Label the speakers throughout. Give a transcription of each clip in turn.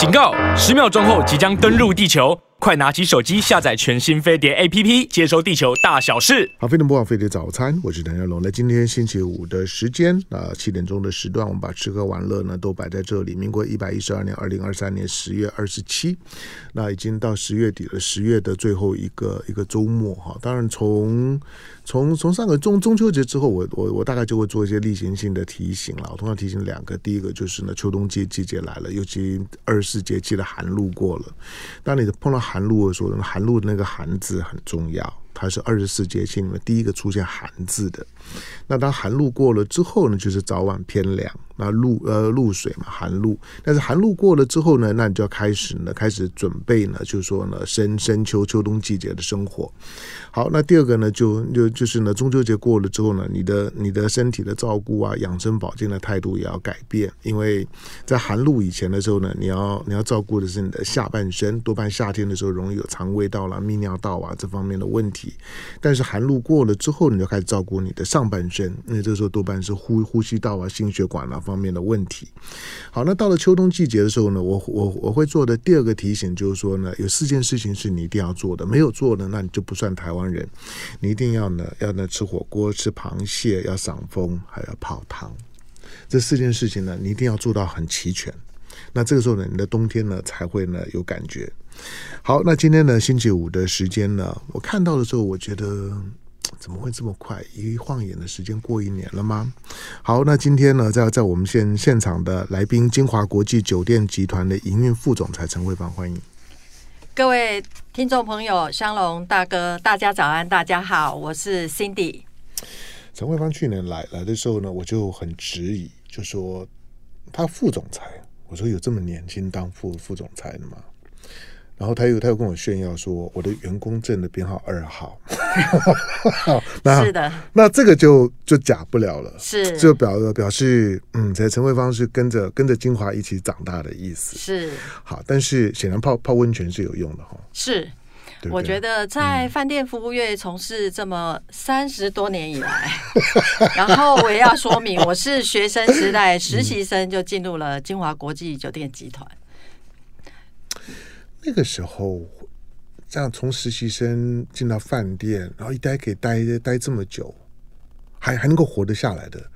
Speaker 1: 警告！十秒钟后即将登陆地球。快拿起手机下载全新飞碟 APP，接收地球大小事。
Speaker 2: 好，飞碟播报飞碟早餐，我是谭家龙。那今天星期五的时间啊，七点钟的时段，我们把吃喝玩乐呢都摆在这里。民国一百一十二年二零二三年十月二十七，那已经到十月底了，十月的最后一个一个周末哈。当然从从从上个中中秋节之后，我我我大概就会做一些例行性的提醒了。我通常提醒两个，第一个就是呢，秋冬季季节来了，尤其二十四节气的寒露过了，当你的碰到寒露的时候，寒露的那个“寒”字很重要，它是二十四节气里面第一个出现“寒”字的。那当寒露过了之后呢，就是早晚偏凉。那露呃露水嘛，寒露。但是寒露过了之后呢，那你就要开始呢，开始准备呢，就是说呢，深深秋秋冬季节的生活。好，那第二个呢，就就就是呢，中秋节过了之后呢，你的你的身体的照顾啊，养生保健的态度也要改变，因为在寒露以前的时候呢，你要你要照顾的是你的下半身，多半夏天的时候容易有肠胃道啦、泌尿道啊这方面的问题。但是寒露过了之后，你就开始照顾你的上半身，因为这个时候多半是呼呼吸道啊、心血管啊方面的问题。好，那到了秋冬季节的时候呢，我我我会做的第二个提醒就是说呢，有四件事情是你一定要做的，没有做的那你就不算台湾人。你一定要呢，要呢吃火锅、吃螃蟹，要赏风，还要泡汤。这四件事情呢，你一定要做到很齐全。那这个时候呢，你的冬天呢才会呢有感觉。好，那今天呢星期五的时间呢，我看到的时候，我觉得。怎么会这么快？一晃眼的时间过一年了吗？好，那今天呢，在在我们现现场的来宾，金华国际酒店集团的营运副总裁陈慧芳，欢迎
Speaker 3: 各位听众朋友，香龙大哥，大家早安，大家好，我是 Cindy。
Speaker 2: 陈慧芳去年来来的时候呢，我就很质疑，就说他副总裁，我说有这么年轻当副副总裁的吗？然后他又他又跟我炫耀说，我的员工证的编号二号，那是的，那这个就就假不了了，
Speaker 3: 是。
Speaker 2: 就表表示嗯，在陈慧芳是跟着跟着金华一起长大的意思，
Speaker 3: 是。好，
Speaker 2: 但是显然泡泡温泉是有用的哈，
Speaker 3: 是，对对？我觉得在饭店服务业从事这么三十多年以来，嗯、然后我也要说明，我是学生时代实习生就进入了金华国际酒店集团。
Speaker 2: 那个时候，这样从实习生进到饭店，然后一待可以待待这么久，还还能够活得下来的，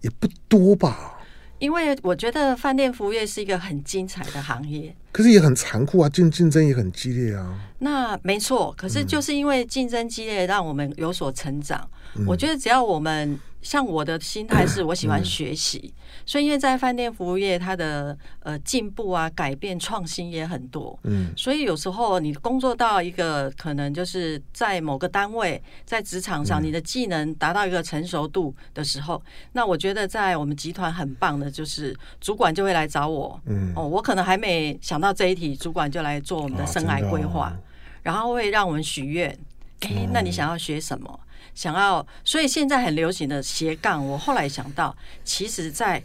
Speaker 2: 也不多吧？
Speaker 3: 因为我觉得饭店服务业是一个很精彩的行业，
Speaker 2: 可是也很残酷啊，竞竞争也很激烈啊。
Speaker 3: 那没错，可是就是因为竞争激烈，让我们有所成长。嗯、我觉得只要我们。像我的心态是我喜欢学习，嗯、所以因为在饭店服务业，它的呃进步啊、改变、创新也很多。嗯，所以有时候你工作到一个可能就是在某个单位，在职场上，你的技能达到一个成熟度的时候，嗯、那我觉得在我们集团很棒的就是主管就会来找我。嗯，哦，我可能还没想到这一题，主管就来做我们的生涯规划，哦、然后会让我们许愿。哎，那你想要学什么？想要，所以现在很流行的斜杠。我后来想到，其实，在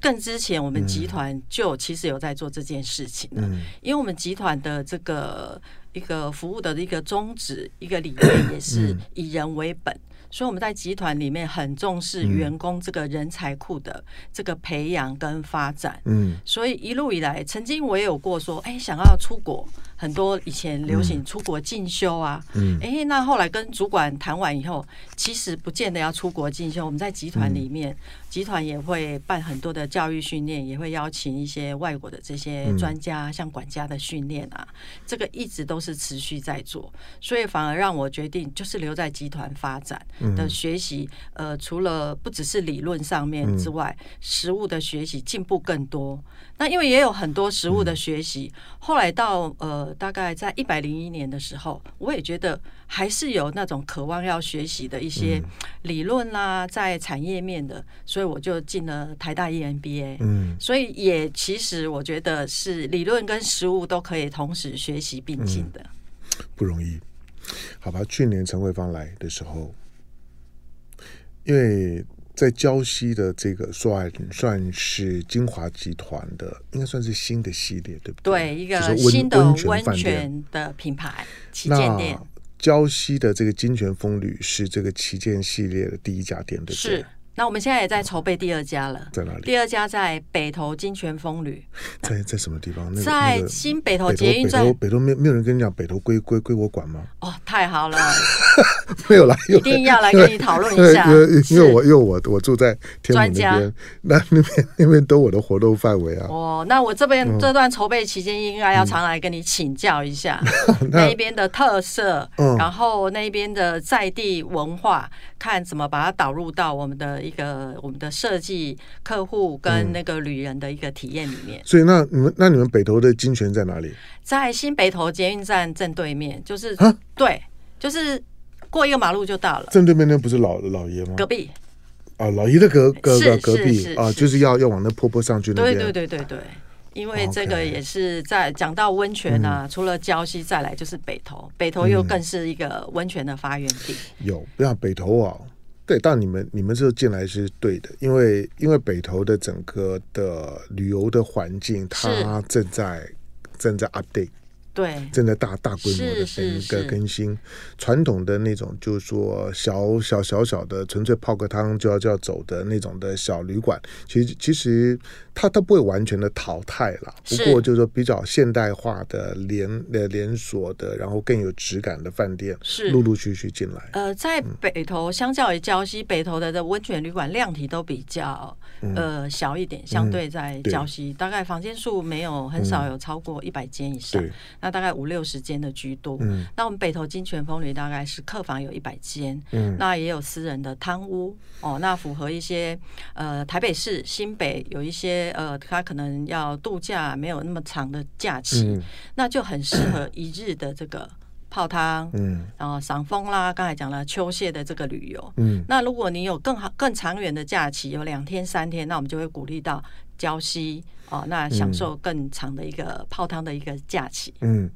Speaker 3: 更之前，我们集团就其实有在做这件事情了。因为我们集团的这个一个服务的一个宗旨、一个理念，也是以人为本。所以我们在集团里面很重视员工这个人才库的这个培养跟发展。嗯，所以一路以来，曾经我也有过说，哎，想要出国。很多以前流行出国进修啊，嗯，哎、欸，那后来跟主管谈完以后，其实不见得要出国进修。我们在集团里面，集团也会办很多的教育训练，也会邀请一些外国的这些专家，像管家的训练啊，这个一直都是持续在做。所以反而让我决定就是留在集团发展的学习。呃，除了不只是理论上面之外，实务的学习进步更多。那因为也有很多实物的学习，后来到呃。大概在一百零一年的时候，我也觉得还是有那种渴望要学习的一些理论啦，在产业面的，所以我就进了台大 EMBA。嗯，所以也其实我觉得是理论跟实物都可以同时学习并进的，
Speaker 2: 不容易。好吧，去年陈慧芳来的时候，因为。在胶西的这个算算是金华集团的，应该算是新的系列，对不对？
Speaker 3: 对，一个新的温泉的品牌旗舰店。
Speaker 2: 胶西的这个金泉风旅是这个旗舰系列的第一家店，对不对？
Speaker 3: 是那我们现在也在筹备第二家了，
Speaker 2: 在哪里？
Speaker 3: 第二家在北投金泉风旅，
Speaker 2: 在在什么地方？那个、
Speaker 3: 在新北投捷运站。
Speaker 2: 北投，北投没没有人跟你讲北投归归归我管吗？
Speaker 3: 哦，太好了，
Speaker 2: 没有来，
Speaker 3: 一定要来跟你讨论一下。
Speaker 2: 因为因为我因为我我住在天母那边，那那边 那边都我的活动范围啊。
Speaker 3: 哦，那我这边、嗯、这段筹备期间应该要常来跟你请教一下、嗯、那一边的特色，嗯、然后那边的在地文化，看怎么把它导入到我们的一个我们的设计客户跟那个旅人的一个体验里面。
Speaker 2: 所以那你们那你们北投的金泉在哪里？
Speaker 3: 在新北投捷运站正对面，就是对，就是过一个马路就到了。
Speaker 2: 正对面那不是老老爷吗？
Speaker 3: 隔壁。
Speaker 2: 啊，老爷的隔隔隔壁啊，就是要要往那坡坡上去那边。
Speaker 3: 对对对对对。因为这个也是在讲到温泉啊，除了礁溪，再来就是北投，北投又更是一个温泉的发源地。
Speaker 2: 有，不像北投啊，对，但你们你们这进来是对的，因为因为北投的整个的旅游的环境，它正在正在 update。
Speaker 3: 对，
Speaker 2: 正在大大规模的更一个更新，传统的那种就是说小小小小的纯粹泡个汤就要就要走的那种的小旅馆，其实其实它它不会完全的淘汰了，不过就是说比较现代化的连的连锁的，然后更有质感的饭店是。陆陆续续进来。
Speaker 3: 呃，在北投相较于礁溪，北投的的温泉旅馆量体都比较呃小一点，相对在礁溪大概房间数没有很少有超过一百间以上。那大概五六十间的居多，嗯，那我们北投金泉风旅大概是客房有一百间，嗯，那也有私人的汤屋哦，那符合一些呃台北市新北有一些呃他可能要度假没有那么长的假期，嗯，那就很适合一日的这个泡汤，嗯，然后赏风啦，刚才讲了秋蟹的这个旅游，嗯，那如果你有更好更长远的假期，有两天三天，那我们就会鼓励到礁溪。哦，那享受更长的一个泡汤的一个假期。
Speaker 2: 嗯，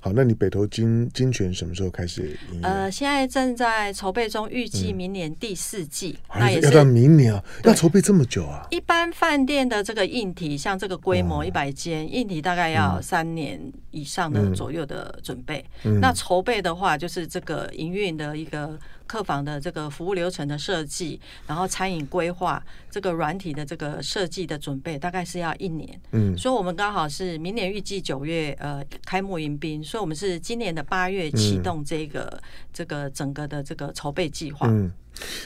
Speaker 2: 好，那你北投金金泉什么时候开始？
Speaker 3: 呃，现在正在筹备中，预计明年第四季。
Speaker 2: 嗯、那也是要到明年啊，要筹备这么久啊？
Speaker 3: 一般饭店的这个硬体，像这个规模一百间，硬体大概要三年以上的左右的准备。嗯、那筹备的话，就是这个营运的一个。客房的这个服务流程的设计，然后餐饮规划，这个软体的这个设计的准备，大概是要一年。嗯，所以我们刚好是明年预计九月呃开幕迎宾，所以我们是今年的八月启动这个、嗯、这个整个的这个筹备计划。嗯，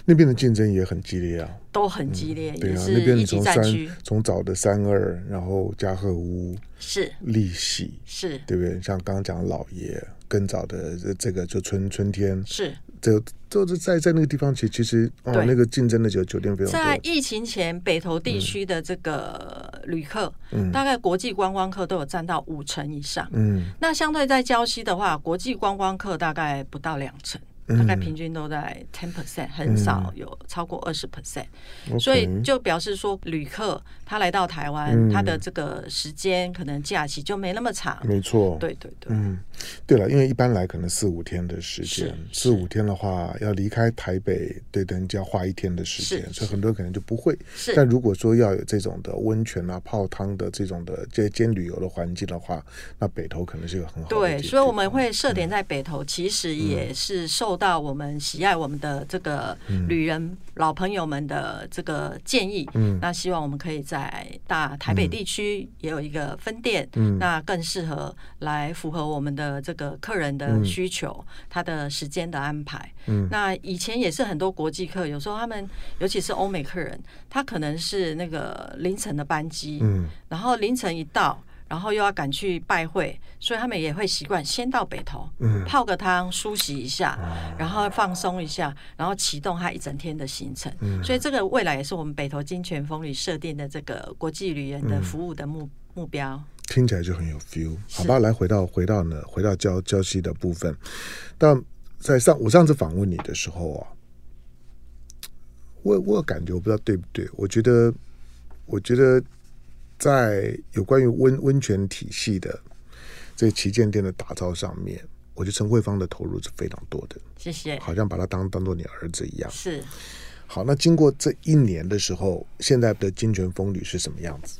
Speaker 2: 那边的竞争也很激烈啊，
Speaker 3: 都很激烈，
Speaker 2: 嗯、对啊，
Speaker 3: 也是一级战区。
Speaker 2: 从早的三二，然后嘉禾屋
Speaker 3: 是
Speaker 2: 利息
Speaker 3: 是，
Speaker 2: 对不对？像刚刚讲老爷，更早的这这个就春春天
Speaker 3: 是。
Speaker 2: 就就是在在那个地方，其其实哦，那个竞争的酒酒店非常多。
Speaker 3: 在疫情前，北投地区的这个旅客，嗯，大概国际观光客都有占到五成以上。嗯，那相对在礁溪的话，国际观光客大概不到两成。大概平均都在 ten percent，很少有超过二十 percent，所以就表示说，旅客他来到台湾，嗯、他的这个时间可能假期就没那么长。
Speaker 2: 没错，
Speaker 3: 对对对，
Speaker 2: 嗯，对了，因为一般来可能四五天的时间，四五天的话要离开台北，对，等于就要花一天的时间，所以很多人可能就不会。是，但如果说要有这种的温泉啊、泡汤的这种的这兼旅游的环境的话，那北投可能是一个很好的。
Speaker 3: 对，所以我们会设点在北投，嗯、其实也是受。到我们喜爱我们的这个旅人老朋友们的这个建议，嗯，那希望我们可以在大台北地区也有一个分店，嗯，那更适合来符合我们的这个客人的需求，他的时间的安排，嗯，那以前也是很多国际客，有时候他们尤其是欧美客人，他可能是那个凌晨的班机，嗯，然后凌晨一到。然后又要赶去拜会，所以他们也会习惯先到北投，嗯、泡个汤梳洗一下，啊、然后放松一下，然后启动他一整天的行程。嗯、所以这个未来也是我们北投金泉风旅设定的这个国际旅人的服务的目、嗯、目标。
Speaker 2: 听起来就很有 feel，好吧？来回到回到呢，回到交交溪的部分。但在上我上次访问你的时候啊，我我感觉我不知道对不对，我觉得我觉得。在有关于温温泉体系的这旗舰店的打造上面，我觉得陈慧芳的投入是非常多的。
Speaker 3: 谢谢，
Speaker 2: 好像把他当当做你儿子一样。
Speaker 3: 是。好，
Speaker 2: 那经过这一年的时候，现在的金泉风旅是什么样子？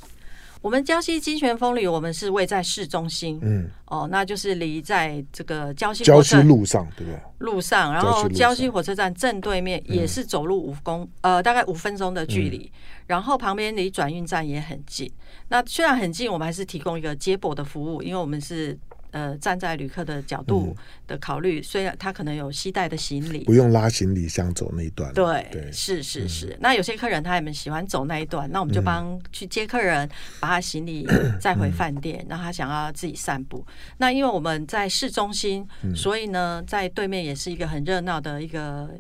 Speaker 3: 我们礁溪金泉风旅，我们是位在市中心，
Speaker 2: 嗯，
Speaker 3: 哦，那就是离在这个礁溪
Speaker 2: 礁溪路上，对不对？
Speaker 3: 路上，然后礁溪火车站正对面也是走路五公、嗯、呃大概五分钟的距离，嗯、然后旁边离转运站也很近。那虽然很近，我们还是提供一个接驳的服务，因为我们是。呃，站在旅客的角度的考虑，嗯、虽然他可能有携带的行李，
Speaker 2: 不用拉行李箱走那一段。
Speaker 3: 对，对是是是。嗯、那有些客人他也们喜欢走那一段，那我们就帮去接客人，把他行李载回饭店，让、嗯、他想要自己散步。那因为我们在市中心，嗯、所以呢，在对面也是一个很热闹的一个。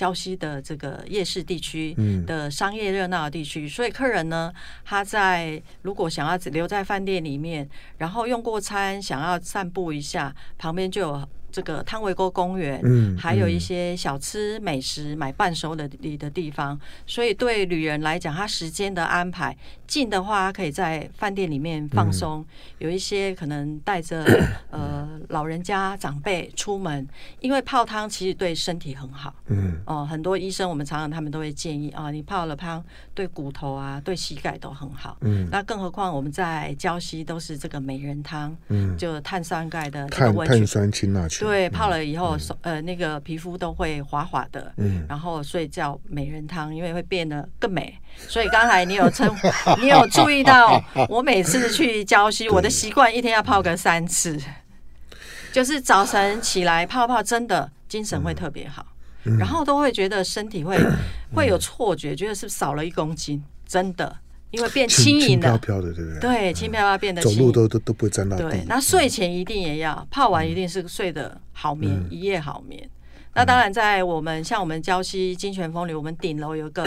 Speaker 3: 礁溪的这个夜市地区的商业热闹的地区，所以客人呢，他在如果想要留在饭店里面，然后用过餐，想要散步一下，旁边就有。这个汤围沟公园，嗯，还有一些小吃美食、买伴手礼的地方，所以对旅人来讲，他时间的安排近的话，可以在饭店里面放松；有一些可能带着 呃老人家长辈出门，因为泡汤其实对身体很好，嗯，哦，很多医生我们常常他们都会建议啊，你泡了汤对骨头啊、对膝盖都很好，嗯，那更何况我们在礁溪都是这个美人汤，嗯，就碳酸钙的这个温泉，
Speaker 2: 碳酸氢钠泉。
Speaker 3: 对，泡了以后，呃那个皮肤都会滑滑的，嗯，然后所以叫美人汤，因为会变得更美。所以刚才你有称，你有注意到，我每次去礁溪，我的习惯一天要泡个三次，对就是早晨起来泡泡，真的精神会特别好，嗯、然后都会觉得身体会、嗯、会有错觉，觉得是少了一公斤，真的。因为变轻盈了，轻飘飘的，对不对？对，轻飘飘变得轻，
Speaker 2: 走路都都都不会沾到地。
Speaker 3: 对，那睡前一定也要泡完，一定是睡得好眠，一夜好眠。那当然，在我们像我们礁溪金泉风里，我们顶楼有个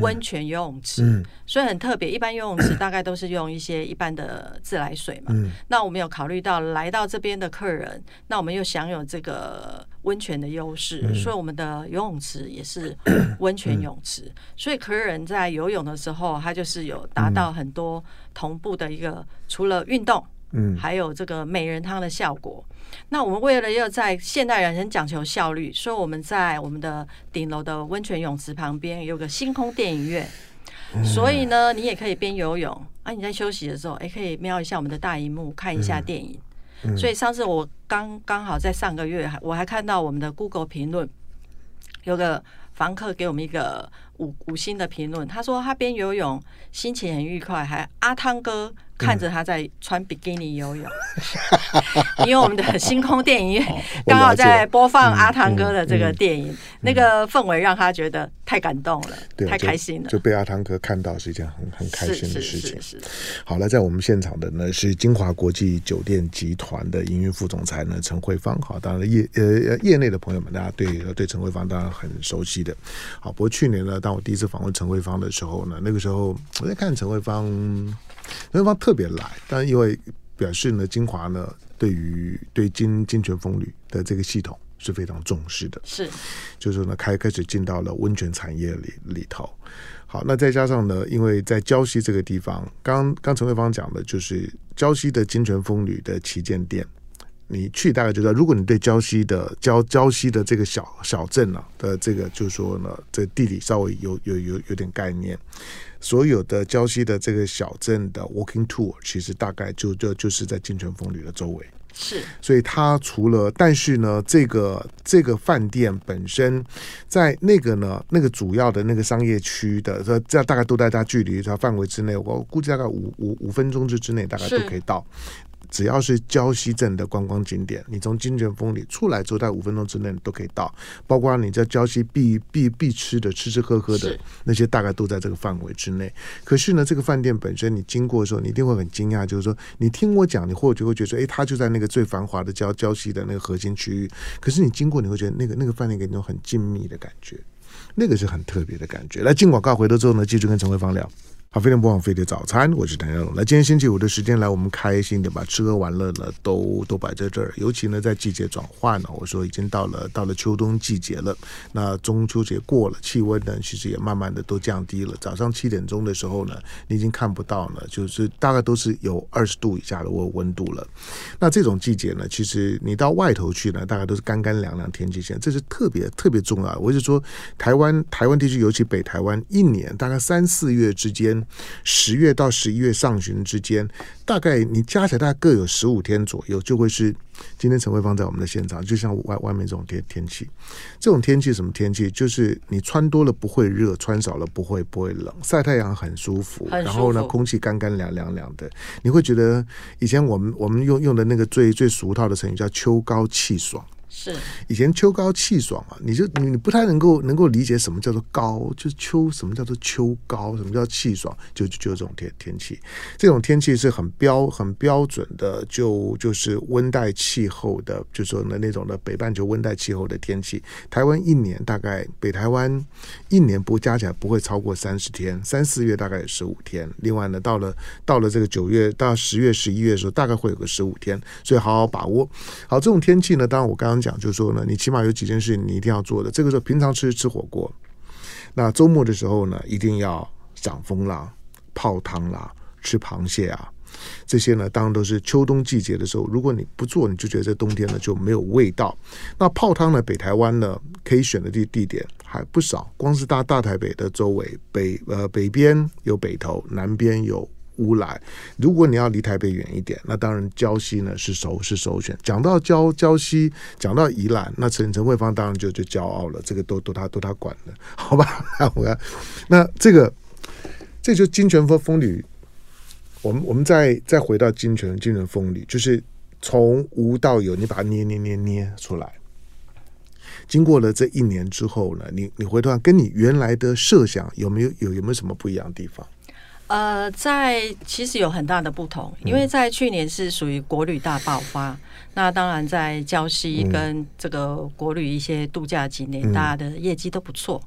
Speaker 3: 温泉游泳池，所以很特别。一般游泳池大概都是用一些一般的自来水嘛。那我们有考虑到来到这边的客人，那我们又享有这个温泉的优势，所以我们的游泳池也是 温泉泳池。所以客人在游泳的时候，他就是有达到很多同步的一个，除了运动，嗯，还有这个美人汤的效果。那我们为了要在现代人很讲求效率，所以我们在我们的顶楼的温泉泳池旁边有个星空电影院，所以呢，你也可以边游泳啊，你在休息的时候，也可以瞄一下我们的大荧幕看一下电影。所以上次我刚刚好在上个月，我还看到我们的 Google 评论，有个房客给我们一个五五星的评论，他说他边游泳心情很愉快，还阿汤哥。看着他在穿比基尼游泳，因为我们的星空电影院刚好在播放阿汤哥的这个电影，那个氛围让他觉得太感动了，太开心了。
Speaker 2: 就被阿汤哥看到是一件很很开心的事情。好了，在我们现场的呢是金华国际酒店集团的营运副总裁呢陈慧芳。好，当然业呃业内的朋友们，大家对对陈慧芳当然很熟悉的。好，不过去年呢，当我第一次访问陈慧芳的时候呢，那个时候我在看陈慧芳。陈慧芳特别来，但因为表示呢，金华呢对于对金金泉风旅的这个系统是非常重视的，
Speaker 3: 是，
Speaker 2: 就是说呢开开始进到了温泉产业里里头。好，那再加上呢，因为在礁溪这个地方，刚刚陈慧芳讲的就是礁溪的金泉风旅的旗舰店，你去大概就知道，如果你对礁溪的礁礁溪的这个小小镇呢、啊、的这个，就是说呢，这地理稍微有有有有点概念。所有的礁溪的这个小镇的 walking tour，其实大概就就就是在金泉风旅的周围。
Speaker 3: 是，
Speaker 2: 所以它除了，但是呢，这个这个饭店本身在那个呢，那个主要的那个商业区的，这这大概都在它距离它范围之内，我估计大概五五五分钟之之内，大概都可以到。只要是礁溪镇的观光景点，你从金泉峰里出来之后，在五分钟之内都可以到。包括你在礁溪必必必吃的吃吃喝喝的那些，大概都在这个范围之内。可是呢，这个饭店本身你经过的时候，你一定会很惊讶，就是说你听我讲，你或许会觉得说，诶，它就在那个最繁华的礁礁溪的那个核心区域。可是你经过，你会觉得那个那个饭店给你一种很静谧的感觉，那个是很特别的感觉。来进广告，回头之后呢，继续跟陈慧芳聊。好，飞碟播放飞碟早餐，我是谭耀龙。那，今天星期五的时间，来我们开心的把吃喝玩乐呢都都摆在这儿。尤其呢，在季节转换呢，我说已经到了到了秋冬季节了。那中秋节过了，气温呢其实也慢慢的都降低了。早上七点钟的时候呢，你已经看不到了，就是大概都是有二十度以下的温温度了。那这种季节呢，其实你到外头去呢，大概都是干干凉凉天气现在，这是特别特别重要。我就说，台湾台湾地区，尤其北台湾，一年大概三四月之间。跟十月到十一月上旬之间，大概你加起来大概各有十五天左右，就会是今天陈慧芳在我们的现场，就像外外面这种天天气，这种天气什么天气？就是你穿多了不会热，穿少了不会不会冷，晒太阳很舒服，
Speaker 3: 很舒服，
Speaker 2: 然后呢，空气干干凉凉凉的，你会觉得以前我们我们用用的那个最最俗套的成语叫秋高气爽。
Speaker 3: 是
Speaker 2: 以前秋高气爽啊，你就你你不太能够能够理解什么叫做高，就是秋什么叫做秋高，什么叫气爽，就就这种天天气，这种天气是很标很标准的，就就是温带气候的，就说那那种的北半球温带气候的天气。台湾一年大概北台湾一年不加起来不会超过三十天，三四月大概有十五天，另外呢到了到了这个九月到十月十一月的时候，大概会有个十五天，所以好好把握。好，这种天气呢，当然我刚刚讲。就是说呢，你起码有几件事你一定要做的。这个时候平常吃吃火锅，那周末的时候呢，一定要赏风啦、泡汤啦、吃螃蟹啊，这些呢，当然都是秋冬季节的时候。如果你不做，你就觉得这冬天呢就没有味道。那泡汤呢，北台湾呢可以选的地地点还不少，光是大大台北的周围，北呃北边有北投，南边有。乌来，如果你要离台北远一点，那当然礁溪呢是首是首选。讲到礁礁溪，讲到宜兰，那陈陈慧芳当然就就骄傲了，这个都都他都他管的，好吧？那我看，那这个这就金泉风风旅，我们我们再再回到金泉金泉风旅，就是从无到有，你把它捏捏捏捏出来。经过了这一年之后呢，你你回头看，跟你原来的设想有没有有有没有什么不一样的地方？
Speaker 3: 呃，在其实有很大的不同，因为在去年是属于国旅大爆发，嗯、那当然在礁溪跟这个国旅一些度假景点，嗯、大家的业绩都不错。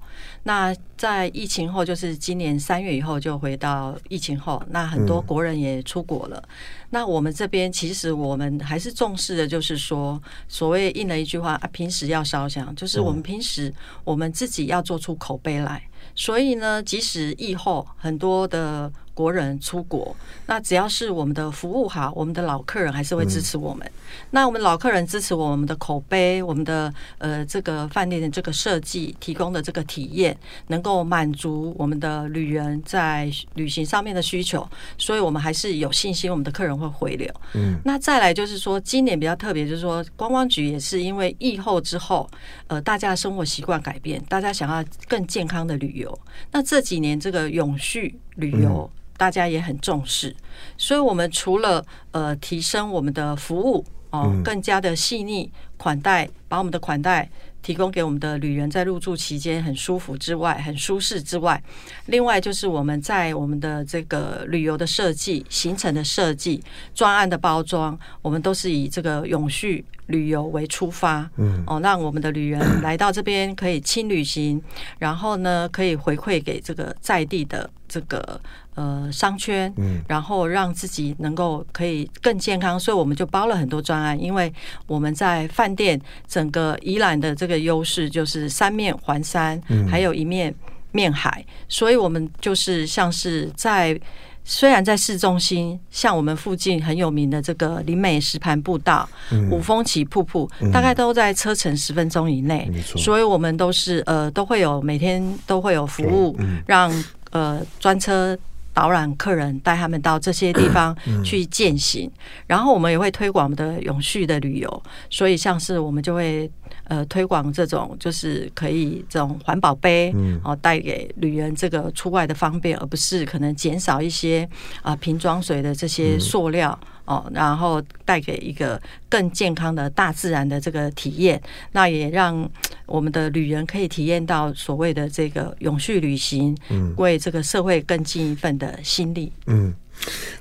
Speaker 3: 那在疫情后，就是今年三月以后就回到疫情后，那很多国人也出国了。嗯、那我们这边其实我们还是重视的，就是说所谓应了一句话啊，平时要烧香，就是我们平时我们自己要做出口碑来。所以呢，即使疫后很多的国人出国，那只要是我们的服务好，我们的老客人还是会支持我们。嗯、那我们老客人支持我们的口碑，我们的呃这个饭店的这个设计提供的这个体验，能够满足我们的旅人在旅行上面的需求，所以我们还是有信心，我们的客人会回流。嗯，那再来就是说，今年比较特别，就是说观光局也是因为疫后之后，呃，大家的生活习惯改变，大家想要更健康的旅游。那这几年这个永续旅游。嗯大家也很重视，所以我们除了呃提升我们的服务哦，更加的细腻款待，把我们的款待提供给我们的旅人，在入住期间很舒服之外，很舒适之外，另外就是我们在我们的这个旅游的设计、行程的设计、专案的包装，我们都是以这个永续旅游为出发，嗯，哦，让我们的旅人 来到这边可以轻旅行，然后呢，可以回馈给这个在地的这个。呃，商圈，嗯，然后让自己能够可以更健康，所以我们就包了很多专案。因为我们在饭店整个宜兰的这个优势就是三面环山，还有一面面海，所以我们就是像是在虽然在市中心，像我们附近很有名的这个林美石盘步道、五峰起瀑布，大概都在车程十分钟以内，所以我们都是呃都会有每天都会有服务，让呃专车。导览客人，带他们到这些地方去践行，然后我们也会推广我们的永续的旅游，所以像是我们就会呃推广这种就是可以这种环保杯，哦带给旅人这个出外的方便，而不是可能减少一些啊瓶装水的这些塑料。哦，然后带给一个更健康的大自然的这个体验，那也让我们的旅人可以体验到所谓的这个永续旅行，嗯，为这个社会更尽一份的心力。嗯，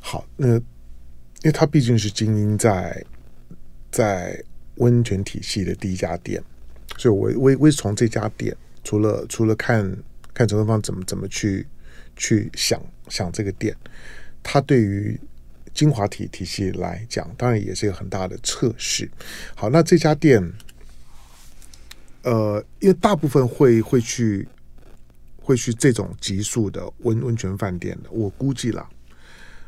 Speaker 2: 好，那因为他毕竟是精英在在温泉体系的第一家店，所以我我我从这家店，除了除了看看陈东方怎么怎么去去想想这个店，他对于。精华体体系来讲，当然也是一个很大的测试。好，那这家店，呃，因为大部分会会去会去这种级数的温温泉饭店的，我估计啦，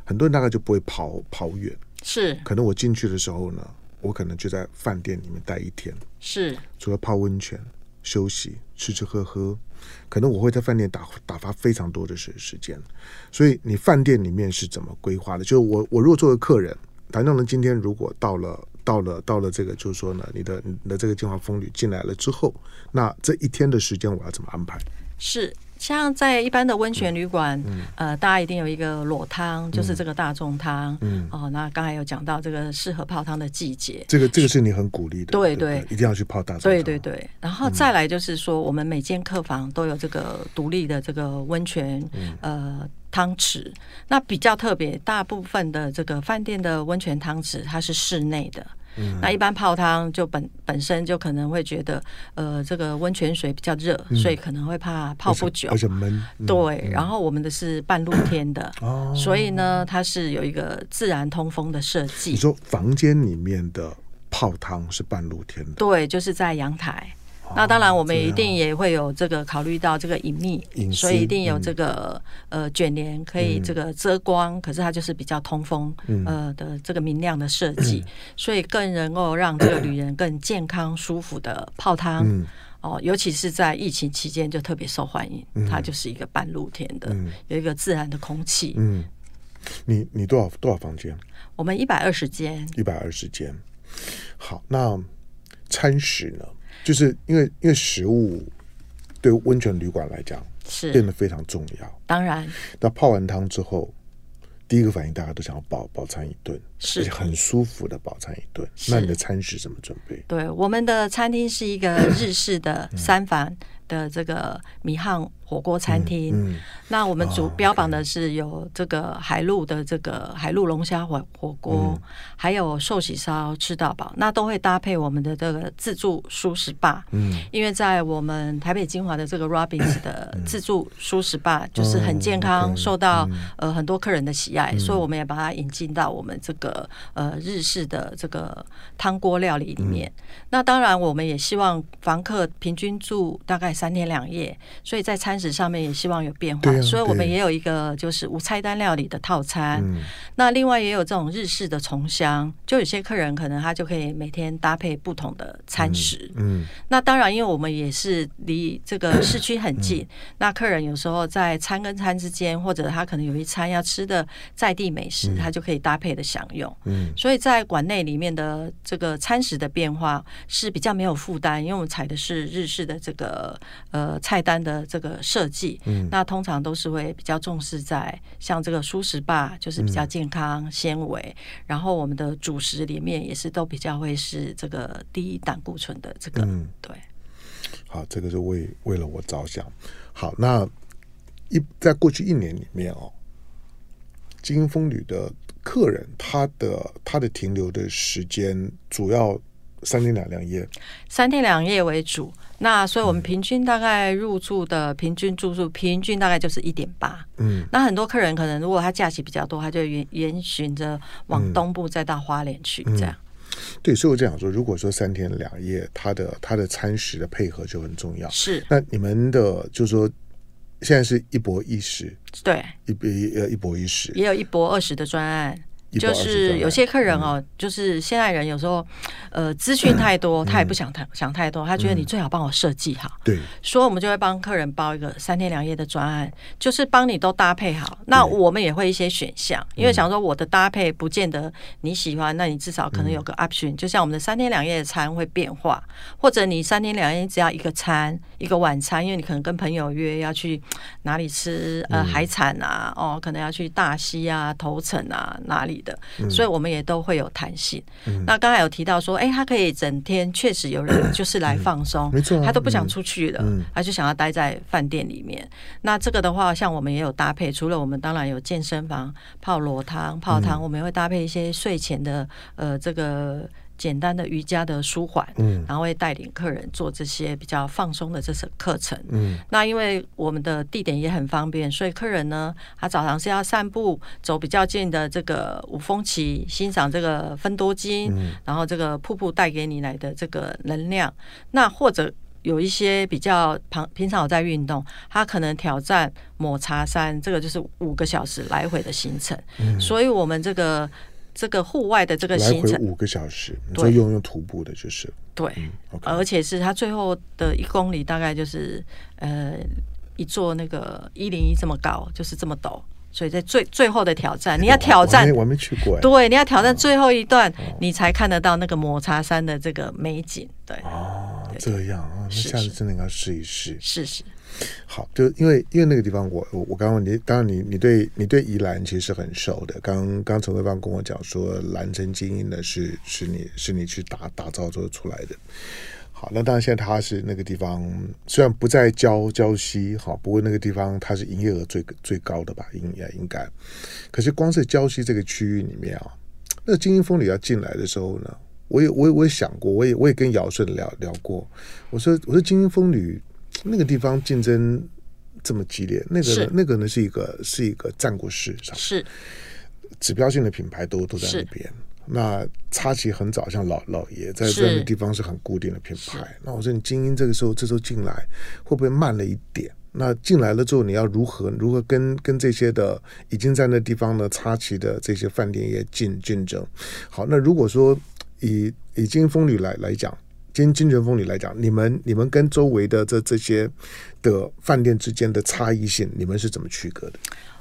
Speaker 2: 很多人大概就不会跑跑远。
Speaker 3: 是，
Speaker 2: 可能我进去的时候呢，我可能就在饭店里面待一天。
Speaker 3: 是，
Speaker 2: 除了泡温泉，休息、吃吃喝喝，可能我会在饭店打打发非常多的时时间。所以你饭店里面是怎么规划的？就是我我如果作为客人，谭正伦今天如果到了到了到了这个，就是说呢，你的你的这个金华风旅进来了之后，那这一天的时间我要怎么安排？
Speaker 3: 是。像在一般的温泉旅馆，
Speaker 2: 嗯、
Speaker 3: 呃，大家一定有一个裸汤，嗯、就是这个大众汤。
Speaker 2: 嗯，
Speaker 3: 哦，那刚才有讲到这个适合泡汤的季节，
Speaker 2: 这个这个是你很鼓励的，
Speaker 3: 对对，
Speaker 2: 对，一定要去泡大众。
Speaker 3: 对对对，然后再来就是说，我们每间客房都有这个独立的这个温泉，
Speaker 2: 嗯、
Speaker 3: 呃，汤池。那比较特别，大部分的这个饭店的温泉汤池它是室内的。嗯、那一般泡汤就本本身就可能会觉得，呃，这个温泉水比较热，嗯、所以可能会怕泡不久，
Speaker 2: 而且闷。嗯、
Speaker 3: 对，然后我们的是半露天的，
Speaker 2: 哦、
Speaker 3: 所以呢，它是有一个自然通风的设计。
Speaker 2: 你说房间里面的泡汤是半露天的？
Speaker 3: 对，就是在阳台。那当然，我们一定也会有这个考虑到这个隐秘，所以一定有这个呃卷帘可以这个遮光，可是它就是比较通风呃的这个明亮的设计，所以更能够让这个旅人更健康舒服的泡汤哦，尤其是在疫情期间就特别受欢迎，它就是一个半露天的，有一个自然的空气。
Speaker 2: 嗯，你你多少多少房间？
Speaker 3: 我们一百二十间，
Speaker 2: 一百二十间。好，那餐食呢？就是因为因为食物对温泉旅馆来讲是变得非常重要。
Speaker 3: 当然，
Speaker 2: 那泡完汤之后，第一个反应大家都想要饱饱餐一顿，是而且很舒服的饱餐一顿。那你的餐食怎么准备？
Speaker 3: 对，我们的餐厅是一个日式的三房的这个米汉火锅餐厅，嗯嗯、那我们主标榜的是有这个海陆的这个海陆龙虾火火锅，嗯、还有寿喜烧吃到饱，那都会搭配我们的这个自助舒适吧。嗯，因为在我们台北精华的这个 Robins 的自助舒适吧，就是很健康，受到呃很多客人的喜爱，所以我们也把它引进到我们这个呃日式的这个汤锅料理里面。嗯、那当然，我们也希望房客平均住大概三天两夜，所以在餐食上面也希望有变化，啊、所以我们也有一个就是无菜单料理的套餐。嗯、那另外也有这种日式的重香，就有些客人可能他就可以每天搭配不同的餐食。嗯，嗯那当然，因为我们也是离这个市区很近，嗯、那客人有时候在餐跟餐之间，或者他可能有一餐要吃的在地美食，嗯、他就可以搭配的享用。嗯，所以在馆内里面的这个餐食的变化是比较没有负担，因为我们采的是日式的这个呃菜单的这个设计。嗯，那通常都是会比较重视在像这个蔬食吧，就是比较健康纤维，嗯、然后我们的主食里面也是都比较会是这个低胆固醇的这个，嗯，对。
Speaker 2: 好，这个是为为了我着想。好，那一在过去一年里面哦，晶英风旅的客人，他的他的停留的时间主要三天两两夜，
Speaker 3: 三天两夜为主。那所以，我们平均大概入住的平均住宿平均大概就是一点八。嗯，那很多客人可能如果他假期比较多，他就沿沿循着往东部再到花莲去这样。
Speaker 2: 对，所以我这样说，如果说三天两夜，他的他的餐食的配合就很重要。
Speaker 3: 是。
Speaker 2: 那你们的就是说，现在是一博一食，
Speaker 3: 对，
Speaker 2: 一一呃一博一食，
Speaker 3: 也有一博二十的专案。就是有些客人哦，就是现在人有时候，呃，资讯太多，他也不想太想太多，他觉得你最好帮我设计好。对，所以我们就会帮客人包一个三天两夜的专案，就是帮你都搭配好。那我们也会一些选项，因为想说我的搭配不见得你喜欢，那你至少可能有个 option，就像我们的三天两夜的餐会变化，或者你三天两夜只要一个餐一个晚餐，因为你可能跟朋友约要去哪里吃呃海产啊，哦，可能要去大溪啊、头城啊哪里。的，所以我们也都会有弹性。嗯、那刚才有提到说，哎，他可以整天，确实有人就是来放松，没错、嗯，他都不想出去了，嗯、他就想要待在饭店里面。那这个的话，像我们也有搭配，除了我们当然有健身房泡罗汤、泡汤，我们也会搭配一些睡前的呃这个。简单的瑜伽的舒缓，嗯，然后会带领客人做这些比较放松的这些课程，嗯，那因为我们的地点也很方便，所以客人呢，他早上是要散步，走比较近的这个五峰旗，欣赏这个芬多精，嗯，然后这个瀑布带给你来的这个能量，那或者有一些比较平平常有在运动，他可能挑战抹茶山，这个就是五个小时来回的行程，嗯，所以我们这个。这个户外的这个行程
Speaker 2: 五个小时，你说用用徒步的，就是
Speaker 3: 对，嗯 okay、而且是它最后的一公里大概就是呃一座那个一零一这么高，就是这么陡。所以在最最后的挑战，你要挑战，
Speaker 2: 我没去过。
Speaker 3: 对，你要挑战最后一段，你才看得到那个抹茶山的这个美景。对，
Speaker 2: 哦，这样啊，那下次真的应该试一试。
Speaker 3: 试试。
Speaker 2: 好，就因为因为那个地方，我我我刚刚你，当然你你对你对宜兰其实是很熟的。刚刚陈慧芳跟我讲说，兰城精英呢是是你是你去打打造做出来的。好，那当然，现在它是那个地方，虽然不在礁礁溪，好，不过那个地方它是营业额最最高的吧，应该应该。可是光是礁溪这个区域里面啊，那精英风旅要进来的时候呢，我也我也我也想过，我也我也跟姚顺聊聊过，我说我说精英风旅那个地方竞争这么激烈，那个呢那个呢是一个是一个战国市场，
Speaker 3: 是
Speaker 2: 指标性的品牌都都在那边。那插旗很早，像老老爷在这样的地方是很固定的品牌。那我说你精英这个时候这时候进来会不会慢了一点？那进来了之后你要如何如何跟跟这些的已经在那地方呢插旗的这些饭店业竞竞争？好，那如果说以以晶英风旅来来讲，金金泉风里来讲，你们你们跟周围的这这些的饭店之间的差异性，你们是怎么区隔的？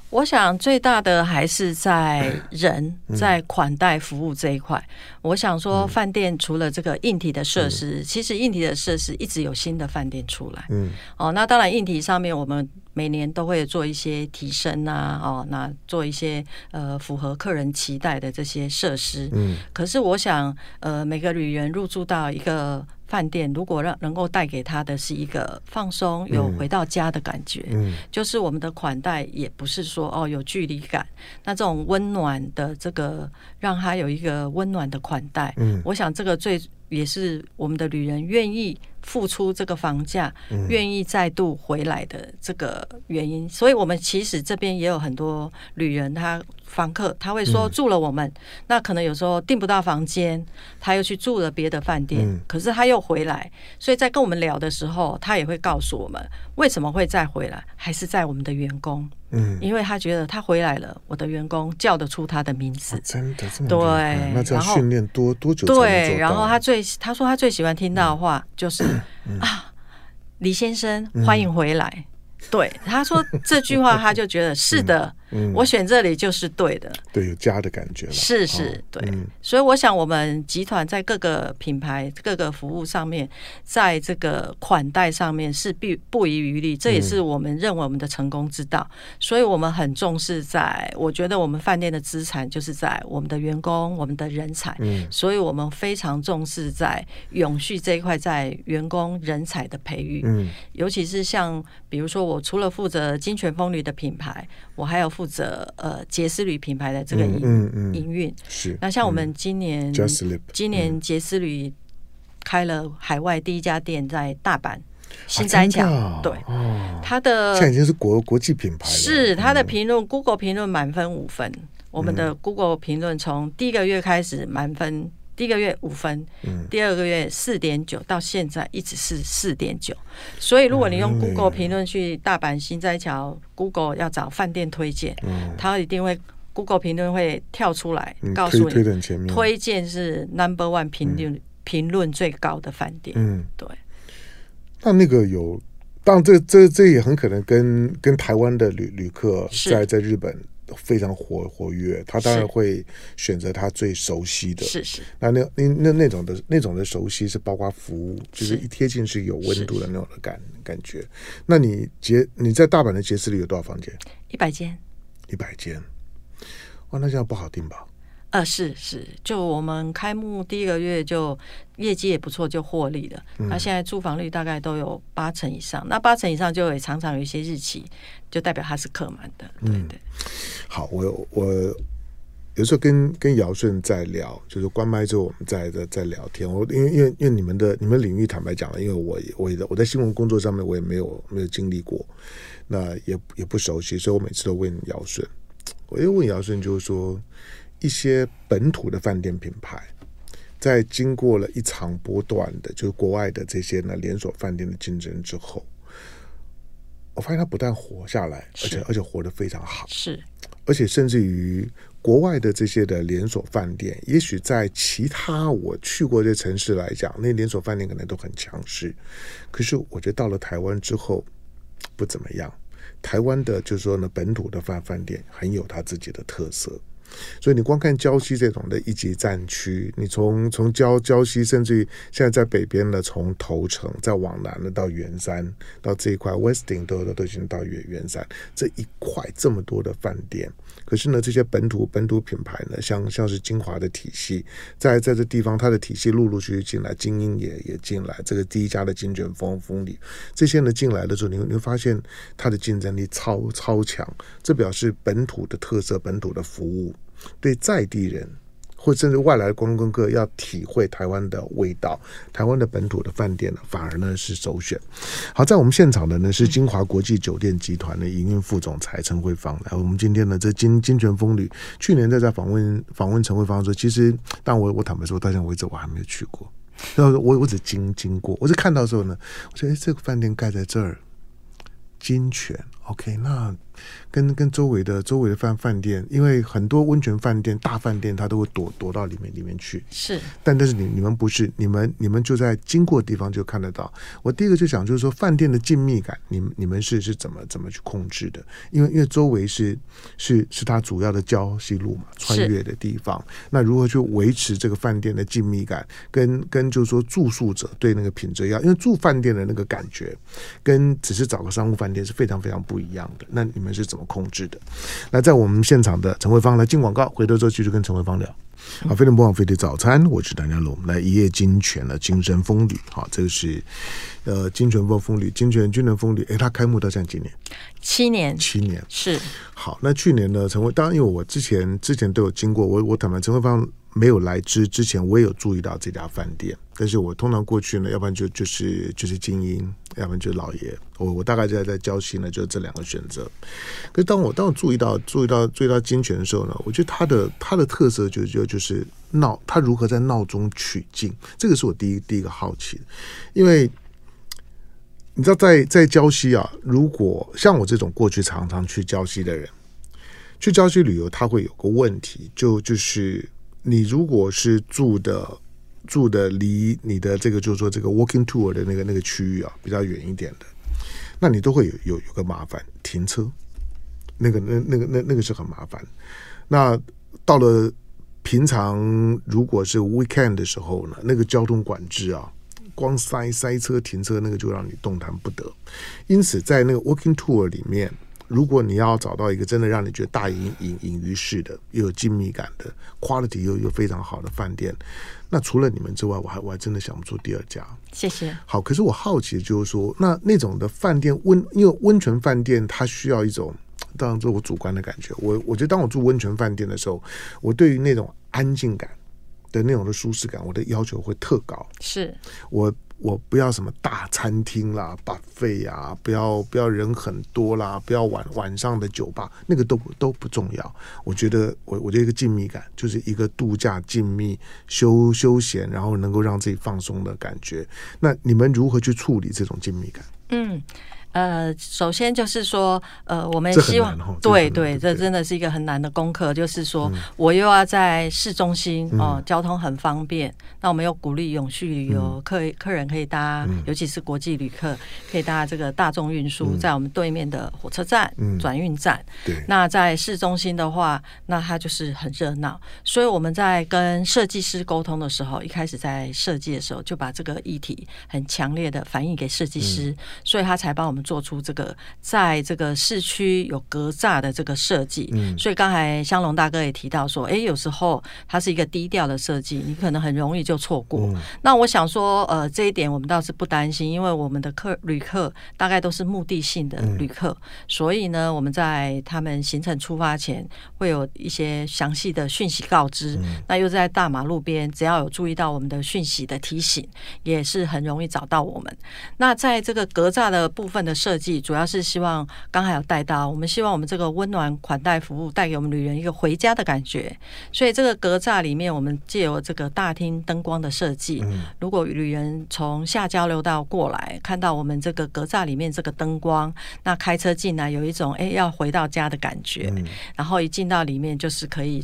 Speaker 3: 我想最大的还是在人，在款待服务这一块。我想说，饭店除了这个硬体的设施，其实硬体的设施一直有新的饭店出来。嗯，哦，那当然硬体上面我们每年都会做一些提升啊，哦，那做一些呃符合客人期待的这些设施。嗯，可是我想，呃，每个旅人入住到一个。饭店如果让能够带给他的是一个放松，有回到家的感觉，嗯，就是我们的款待也不是说哦有距离感，那这种温暖的这个让他有一个温暖的款待，嗯，我想这个最也是我们的旅人愿意付出这个房价，愿意再度回来的这个原因，所以我们其实这边也有很多旅人他。房客他会说住了我们，嗯、那可能有时候订不到房间，他又去住了别的饭店，嗯、可是他又回来，所以在跟我们聊的时候，他也会告诉我们为什么会再回来，还是在我们的员工，嗯，因为他觉得他回来了，我的员工叫得出他的名字，
Speaker 2: 啊、真的这么
Speaker 3: 对，
Speaker 2: 那这样训练多多久？
Speaker 3: 对，然后他最他说他最喜欢听到的话就是、啊，李先生欢迎回来，嗯、对，他说这句话 他就觉得是的。我选这里就是对的，
Speaker 2: 对，有家的感觉了。
Speaker 3: 是是，哦、对。嗯、所以我想，我们集团在各个品牌、各个服务上面，在这个款待上面是必不遗余力，这也是我们认为我们的成功之道。嗯、所以我们很重视在，在我觉得我们饭店的资产就是在我们的员工、我们的人才。嗯，所以我们非常重视在永续这一块，在员工人才的培育。嗯，尤其是像比如说，我除了负责金泉风旅的品牌，我还有负责呃杰斯旅品牌的这个营营运是。那像我们今年今年杰斯旅开了海外第一家店在大阪新斋桥，对，它的
Speaker 2: 现在已经是国国际品牌了。
Speaker 3: 是它的评论，Google 评论满分五分。我们的 Google 评论从第一个月开始满分。第一个月五分，第二个月四点九，到现在一直是四点九。所以，如果你用 Google 评论去大阪新斋桥，Google 要找饭店推荐，它一定会 Google 评论会跳出来告诉你，推荐是 Number One 评论评论最高的饭店。嗯，对。
Speaker 2: 那那个有，当然这这这也很可能跟跟台湾的旅旅客在在日本。非常活活跃，他当然会选择他最熟悉的。
Speaker 3: 是是。
Speaker 2: 那那那那那种的那种的熟悉是包括服务，就是一贴近是有温度的那种的感感觉。那你杰你在大阪的杰斯里有多少房间？
Speaker 3: 一百间。
Speaker 2: 一百间。哇，那这样不好订吧？
Speaker 3: 呃，是是，就我们开幕第一个月就业绩也不错，就获利了。那、嗯、现在住房率大概都有八成以上，那八成以上就也常常有一些日期，就代表它是客满的。对对、嗯。
Speaker 2: 好，我我有时候跟跟姚顺在聊，就是关麦之后我们在在在聊天。我因为因为因为你们的你们领域坦白讲了，因为我我也我在新闻工作上面我也没有没有经历过，那也也不熟悉，所以我每次都问姚顺。我又问姚顺，就是说。一些本土的饭店品牌，在经过了一场波段的，就是国外的这些呢连锁饭店的竞争之后，我发现它不但活下来，而且而且活得非常好。
Speaker 3: 是，
Speaker 2: 而而且甚至于国外的这些的连锁饭店，也许在其他我去过的城市来讲，那连锁饭店可能都很强势。可是我觉得到了台湾之后不怎么样。台湾的就是说呢，本土的饭饭店很有它自己的特色。所以你光看胶西这种的一级战区，你从从胶胶西，甚至于现在在北边的，从头城再往南的到圆山，到这一块 Westin 都都都已经到圆圆山这一块这么多的饭店。可是呢，这些本土本土品牌呢，像像是晶华的体系，在在这地方，它的体系陆陆续续进来，精英也也进来，这个第一家的金卷风风里，这些呢进来的时候，你你会发现它的竞争力超超强，这表示本土的特色，本土的服务，对在地人。或甚至外来的观光客要体会台湾的味道，台湾的本土的饭店呢，反而呢是首选。好，在我们现场的呢是金华国际酒店集团的营运副总裁陈慧芳来。我们今天呢，这金金泉风旅去年在在访问访问陈慧芳的时候，其实但我我坦白说，到现在为止我还没有去过。然后我我只经经过，我只看到的时候呢，我觉得，这个饭店盖在这儿，金泉，OK，那。跟跟周围的周围的饭饭店，因为很多温泉饭店、大饭店，它都会躲躲到里面里面去。
Speaker 3: 是，
Speaker 2: 但但是你你们不是，你们你们就在经过的地方就看得到。我第一个就想就是说，饭店的静谧感，你们你们是是怎么怎么去控制的？因为因为周围是是是它主要的交溪路嘛，穿越的地方。那如何去维持这个饭店的静谧感？跟跟就是说住宿者对那个品质要，因为住饭店的那个感觉，跟只是找个商务饭店是非常非常不一样的。那你们是怎么？控制的。那在我们现场的陈慧芳来进广告，回头之后继续跟陈慧芳聊。好，非常不枉费的早餐，我是谭家龙，来一夜金泉的金神风旅。好，这个是呃金泉风风旅，金泉金泉风旅。哎，它开幕到现在几年？
Speaker 3: 七年，
Speaker 2: 七年
Speaker 3: 是。
Speaker 2: 好，那去年呢？陈慧，当然因为我之前之前都有经过，我我坦白陈慧芳。没有来之之前，我也有注意到这家饭店，但是我通常过去呢，要不然就就是就是精英，要不然就是老爷，我我大概在在礁溪呢，就这两个选择。可是当我当我注意到注意到注意到金泉的时候呢，我觉得它的它的特色就就就是闹，它如何在闹中取静，这个是我第一第一个好奇，因为你知道在在礁溪啊，如果像我这种过去常常去礁溪的人，去礁溪旅游，他会有个问题，就就是。你如果是住的住的离你的这个就是说这个 walking tour 的那个那个区域啊比较远一点的，那你都会有有有个麻烦停车，那个那那个那那个是很麻烦。那到了平常如果是 weekend 的时候呢，那个交通管制啊，光塞塞车停车那个就让你动弹不得。因此在那个 walking tour 里面。如果你要找到一个真的让你觉得大隐隐隐于市的，又有精密感的，quality 又又非常好的饭店，那除了你们之外，我还我还真的想不出第二家。
Speaker 3: 谢谢。
Speaker 2: 好，可是我好奇的就是说，那那种的饭店温，因为温泉饭店它需要一种，当然这是我主观的感觉。我我觉得当我住温泉饭店的时候，我对于那种安静感的那种的舒适感，我的要求会特高。
Speaker 3: 是
Speaker 2: 我。我不要什么大餐厅啦把费啊，不要不要人很多啦，不要晚晚上的酒吧，那个都都不重要。我觉得我我觉得一个静谧感，就是一个度假静谧休休闲，然后能够让自己放松的感觉。那你们如何去处理这种静谧感？
Speaker 3: 嗯。呃，首先就是说，呃，我们希望，对对，这真的是一个很难的功课。就是说，我又要在市中心哦，交通很方便。那我们又鼓励永续旅游，客客人可以搭，尤其是国际旅客可以搭这个大众运输，在我们对面的火车站转运站。对。那在市中心的话，那它就是很热闹。所以我们在跟设计师沟通的时候，一开始在设计的时候就把这个议题很强烈的反映给设计师，所以他才帮我们。做出这个在这个市区有格栅的这个设计，嗯，所以刚才香龙大哥也提到说，哎，有时候它是一个低调的设计，你可能很容易就错过。嗯、那我想说，呃，这一点我们倒是不担心，因为我们的客旅客大概都是目的性的旅客，嗯、所以呢，我们在他们行程出发前会有一些详细的讯息告知。嗯、那又在大马路边，只要有注意到我们的讯息的提醒，也是很容易找到我们。那在这个格栅的部分的。的设计，主要是希望刚才有带到，我们希望我们这个温暖款待服务带给我们旅人一个回家的感觉。所以这个格栅里面，我们借由这个大厅灯光的设计，如果旅人从下交流道过来，看到我们这个格栅里面这个灯光，那开车进来有一种哎要回到家的感觉，然后一进到里面就是可以。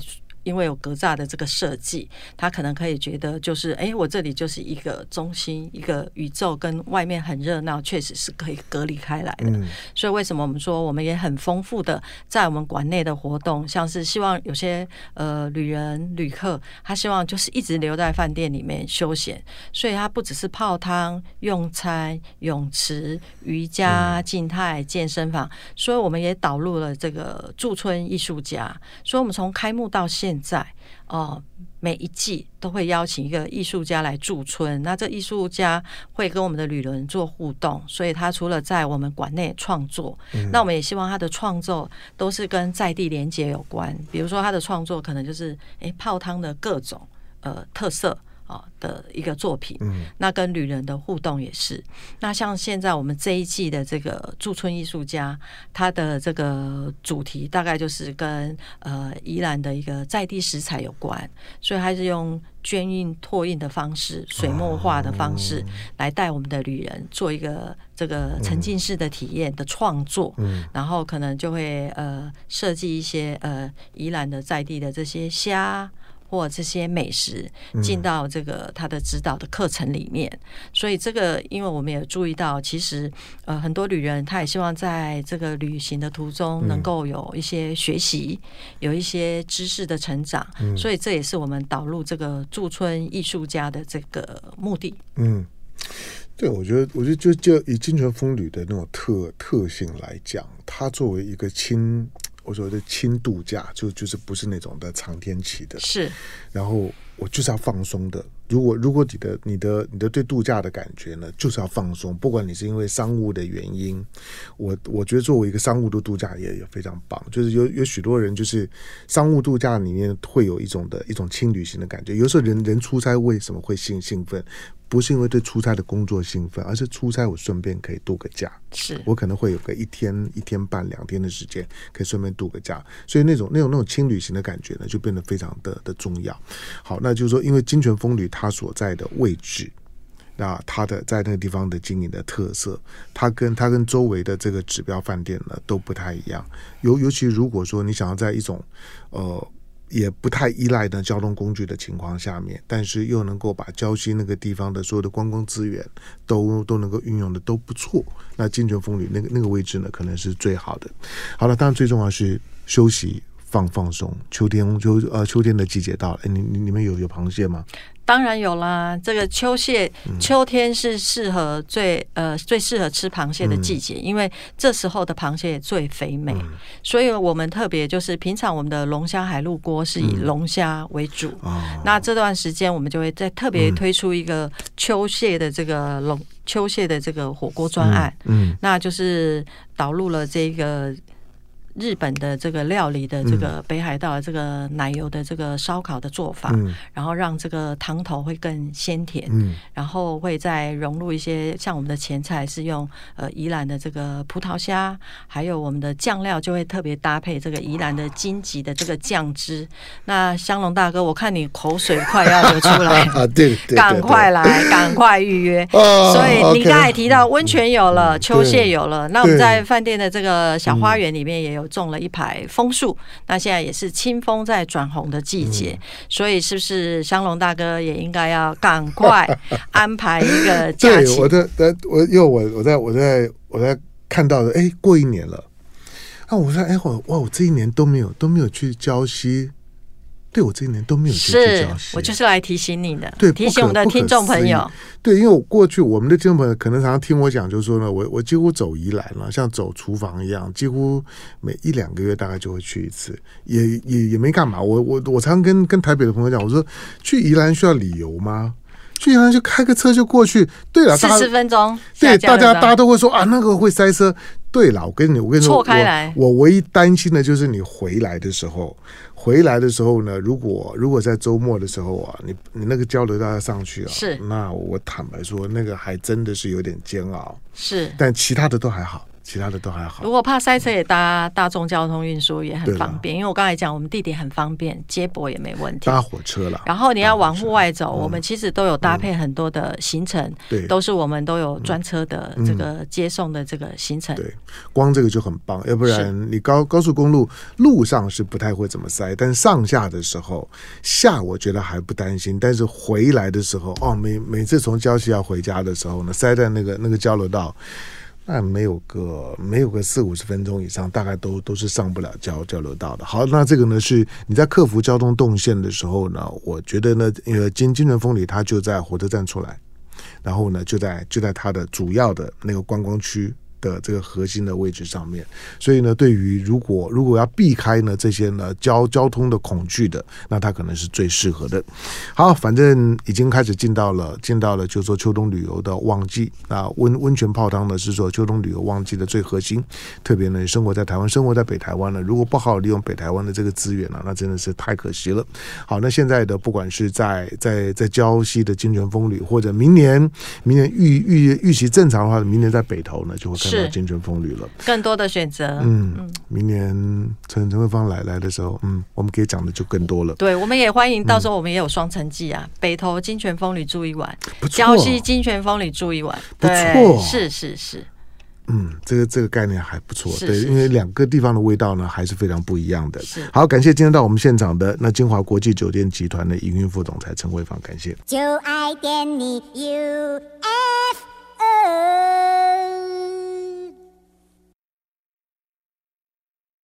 Speaker 3: 因为有格栅的这个设计，他可能可以觉得就是，哎，我这里就是一个中心，一个宇宙，跟外面很热闹，确实是可以隔离开来的。嗯。所以为什么我们说我们也很丰富的在我们馆内的活动，像是希望有些呃旅人旅客，他希望就是一直留在饭店里面休闲，所以他不只是泡汤、用餐、泳池、瑜伽、静态健身房，所以我们也导入了这个驻村艺术家，所以我们从开幕到现在。在哦，每一季都会邀请一个艺术家来驻村，那这艺术家会跟我们的旅人做互动，所以他除了在我们馆内创作，嗯，那我们也希望他的创作都是跟在地连接有关，比如说他的创作可能就是诶泡汤的各种呃特色。啊的一个作品，那跟旅人的互动也是。那像现在我们这一季的这个驻村艺术家，他的这个主题大概就是跟呃宜兰的一个在地食材有关，所以还是用捐印拓印的方式、水墨画的方式来带我们的旅人做一个这个沉浸式的体验的创作。然后可能就会呃设计一些呃宜兰的在地的这些虾。或这些美食进到这个他的指导的课程里面，嗯，所以这个因为我们也注意到，其实呃很多旅人他也希望在这个旅行的途中能够有一些学习，嗯，有一些知识的成长，嗯，所以这也是我们导入这个驻村艺术家的这个目的。嗯，
Speaker 2: 对，我觉得，我觉得就就以金泉风旅的那种特特性来讲，它作为一个轻。我所谓的轻度假，就就是不是那种的长天期的，
Speaker 3: 是。
Speaker 2: 然后我就是要放松的。如果如果你的你的你的对度假的感觉呢，就是要放松。不管你是因为商务的原因，我我觉得作为一个商务的度假也也非常棒。就是有有许多人就是商务度假里面会有一种的一种轻旅行的感觉。有时候人人出差为什么会兴兴奋？不是因为对出差的工作兴奋，而是出差我顺便可以度个假。
Speaker 3: 是
Speaker 2: 我可能会有个一天、一天半、两天的时间，可以顺便度个假。所以那种、那种、那种轻旅行的感觉呢，就变得非常的的重要。好，那就是说，因为金泉风旅它所在的位置，那它的在那个地方的经营的特色，它跟它跟周围的这个指标饭店呢都不太一样。尤尤其如果说你想要在一种呃。也不太依赖的交通工具的情况下面，但是又能够把郊区那个地方的所有的观光资源都都能够运用的都不错。那金泉风旅那个那个位置呢，可能是最好的。好了，当然最重要是休息放放松。秋天秋呃秋天的季节到了，哎，你你你们有有螃蟹吗？
Speaker 3: 当然有啦，这个秋蟹，秋天是适合最呃最适合吃螃蟹的季节，因为这时候的螃蟹最肥美，所以我们特别就是平常我们的龙虾海陆锅是以龙虾为主，那这段时间我们就会再特别推出一个秋蟹的这个龙秋蟹的这个火锅专案，嗯，那就是导入了这个。日本的这个料理的这个北海道的这个奶油的这个烧烤的做法，嗯、然后让这个汤头会更鲜甜，嗯，然后会再融入一些像我们的前菜是用呃宜兰的这个葡萄虾，还有我们的酱料就会特别搭配这个宜兰的荆棘的这个酱汁。那香龙大哥，我看你口水快要流出来。
Speaker 2: 啊，对，对，
Speaker 3: 赶快来，赶快预约。哦、所以你刚才提到温泉有了，秋蟹有了，那我们在饭店的这个小花园里面也有。种了一排枫树，那现在也是清风在转红的季节，嗯，所以是不是香龙大哥也应该要赶快安排一个 假期？
Speaker 2: 对，我在，我因为我我在我在我在看到的，哎，过一年了，啊，我说，哎，我哇，我这一年都没有都没有去礁溪。对，我这一年都没有去礁溪，
Speaker 3: 我就是来提醒你的，
Speaker 2: 对，
Speaker 3: 提醒我们的听众朋友。
Speaker 2: 对，因为我过去我们的听众朋友可能常常听我讲，就是说呢，我我几乎走宜兰了，像走厨房一样，几乎每一两个月大概就会去一次，也也也没干嘛。我我我常跟跟台北的朋友讲，我说去宜兰需要理由吗？去宜兰就开个车就过去。对了，
Speaker 3: 四十分钟。
Speaker 2: 对，大家大家都会说啊，那个会塞车。对了，我跟你我跟你说，
Speaker 3: 错开来
Speaker 2: 我我唯一担心的就是你回来的时候，回来的时候呢，如果如果在周末的时候啊，你你那个交流道要上去啊，
Speaker 3: 是，
Speaker 2: 那我坦白说，那个还真的是有点煎熬。
Speaker 3: 是，
Speaker 2: 但其他的都还好。其他的都还好。
Speaker 3: 如果怕塞车，也搭大众交通运输也很方便。因为我刚才讲，我们地点很方便，接驳也没问题。
Speaker 2: 搭火车了。
Speaker 3: 然后你要往户外走，我们其实都有搭配很多的行程，对，都是我们都有专车的这个接送的这个行程。
Speaker 2: 对，光这个就很棒。要不然你高高速公路路上是不太会怎么塞，但上下的时候下我觉得还不担心，但是回来的时候哦，每每次从郊区要回家的时候呢，塞在那个那个交流道。那没有个没有个四五十分钟以上，大概都都是上不了交交流道的。好，那这个呢是你在克服交通动线的时候呢，我觉得呢，因为，金金城风里它就在火车站出来，然后呢就在就在它的主要的那个观光区。的这个核心的位置上面，所以呢，对于如果如果要避开呢这些呢交交通的恐惧的，那它可能是最适合的。好，反正已经开始进到了进到了，就是说秋冬旅游的旺季啊，温温泉泡汤呢是说秋冬旅游旺季的最核心。特别呢，生活在台湾，生活在北台湾呢，如果不好好利用北台湾的这个资源呢，那真的是太可惜了。好，那现在的不管是在在在礁溪的金泉风旅，或者明年明年预预预期正常的话，明年在北投呢就会看。是。金泉风旅了，
Speaker 3: 更多的选择。
Speaker 2: 嗯，明年陈陈慧芳来来的时候，嗯，我们可以讲的就更多了。
Speaker 3: 对，我们也欢迎，到时候我们也有双城记啊，北投金泉风旅住一晚，礁溪金泉风旅住一晚，
Speaker 2: 不错，
Speaker 3: 是是是。
Speaker 2: 嗯，这个这个概念还不错，对，因为两个地方的味道呢还是非常不一样的。好，感谢今天到我们现场的那金华国际酒店集团的营运副总裁陈慧芳，感谢。就爱点你 UFO